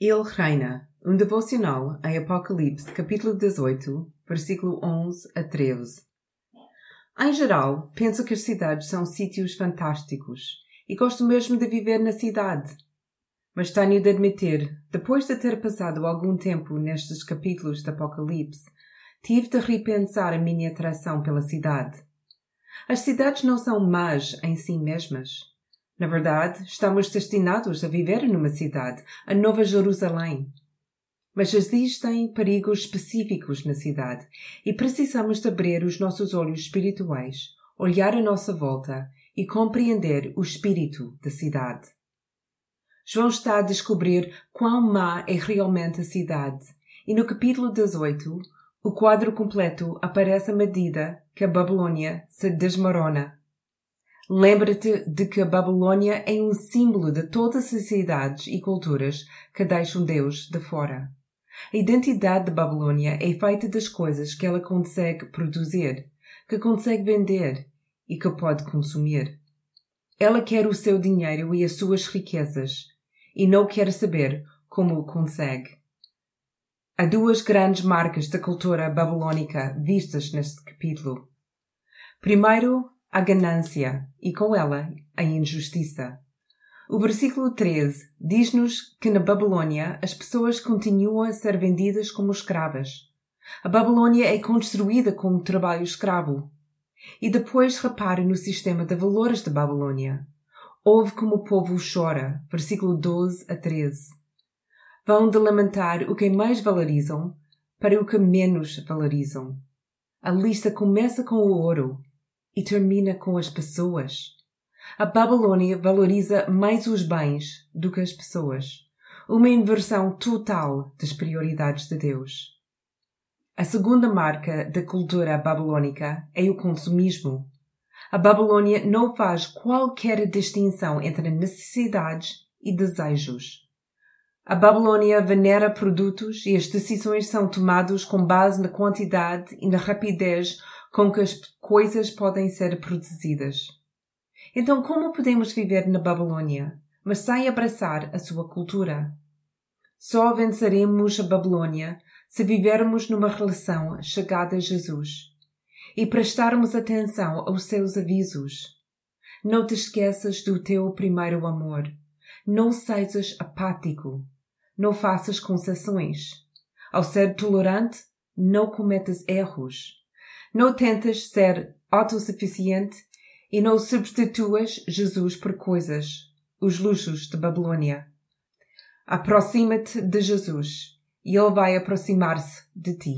Ele reina. Um devocional em Apocalipse, capítulo 18, versículo 11 a 13. Em geral, penso que as cidades são sítios fantásticos e gosto mesmo de viver na cidade. Mas tenho de admitir, depois de ter passado algum tempo nestes capítulos de Apocalipse, tive de repensar a minha atração pela cidade. As cidades não são más em si mesmas. Na verdade, estamos destinados a viver numa cidade, a Nova Jerusalém. Mas existem perigos específicos na cidade e precisamos de abrir os nossos olhos espirituais, olhar à nossa volta e compreender o espírito da cidade. João está a descobrir quão má é realmente a cidade, e no capítulo 18, o quadro completo aparece à medida que a Babilônia se desmorona Lembra-te de que a Babilônia é um símbolo de todas as cidades e culturas que deixam Deus de fora. A identidade de Babilônia é feita das coisas que ela consegue produzir, que consegue vender e que pode consumir. Ela quer o seu dinheiro e as suas riquezas e não quer saber como o consegue. Há duas grandes marcas da cultura babilônica vistas neste capítulo. Primeiro, a ganância e com ela a injustiça. O versículo 13 diz-nos que na Babilônia as pessoas continuam a ser vendidas como escravas. A Babilônia é construída como trabalho escravo. E depois repare no sistema de valores da Babilônia. Ouve como o povo chora, versículo 12 a 13. Vão de lamentar o que mais valorizam para o que menos valorizam. A lista começa com o ouro, e termina com as pessoas. A Babilônia valoriza mais os bens do que as pessoas. Uma inversão total das prioridades de Deus. A segunda marca da cultura babilônica é o consumismo. A Babilônia não faz qualquer distinção entre necessidades e desejos. A Babilônia venera produtos e as decisões são tomadas com base na quantidade e na rapidez com que as coisas podem ser produzidas. Então, como podemos viver na Babilônia, mas sem abraçar a sua cultura? Só venceremos a Babilônia se vivermos numa relação chegada a Jesus e prestarmos atenção aos seus avisos. Não te esqueças do teu primeiro amor. Não sejas apático. Não faças concessões. Ao ser tolerante, não cometas erros. Não tentas ser autossuficiente e não substituas Jesus por coisas, os luxos de Babilônia. Aproxima-te de Jesus e ele vai aproximar-se de ti.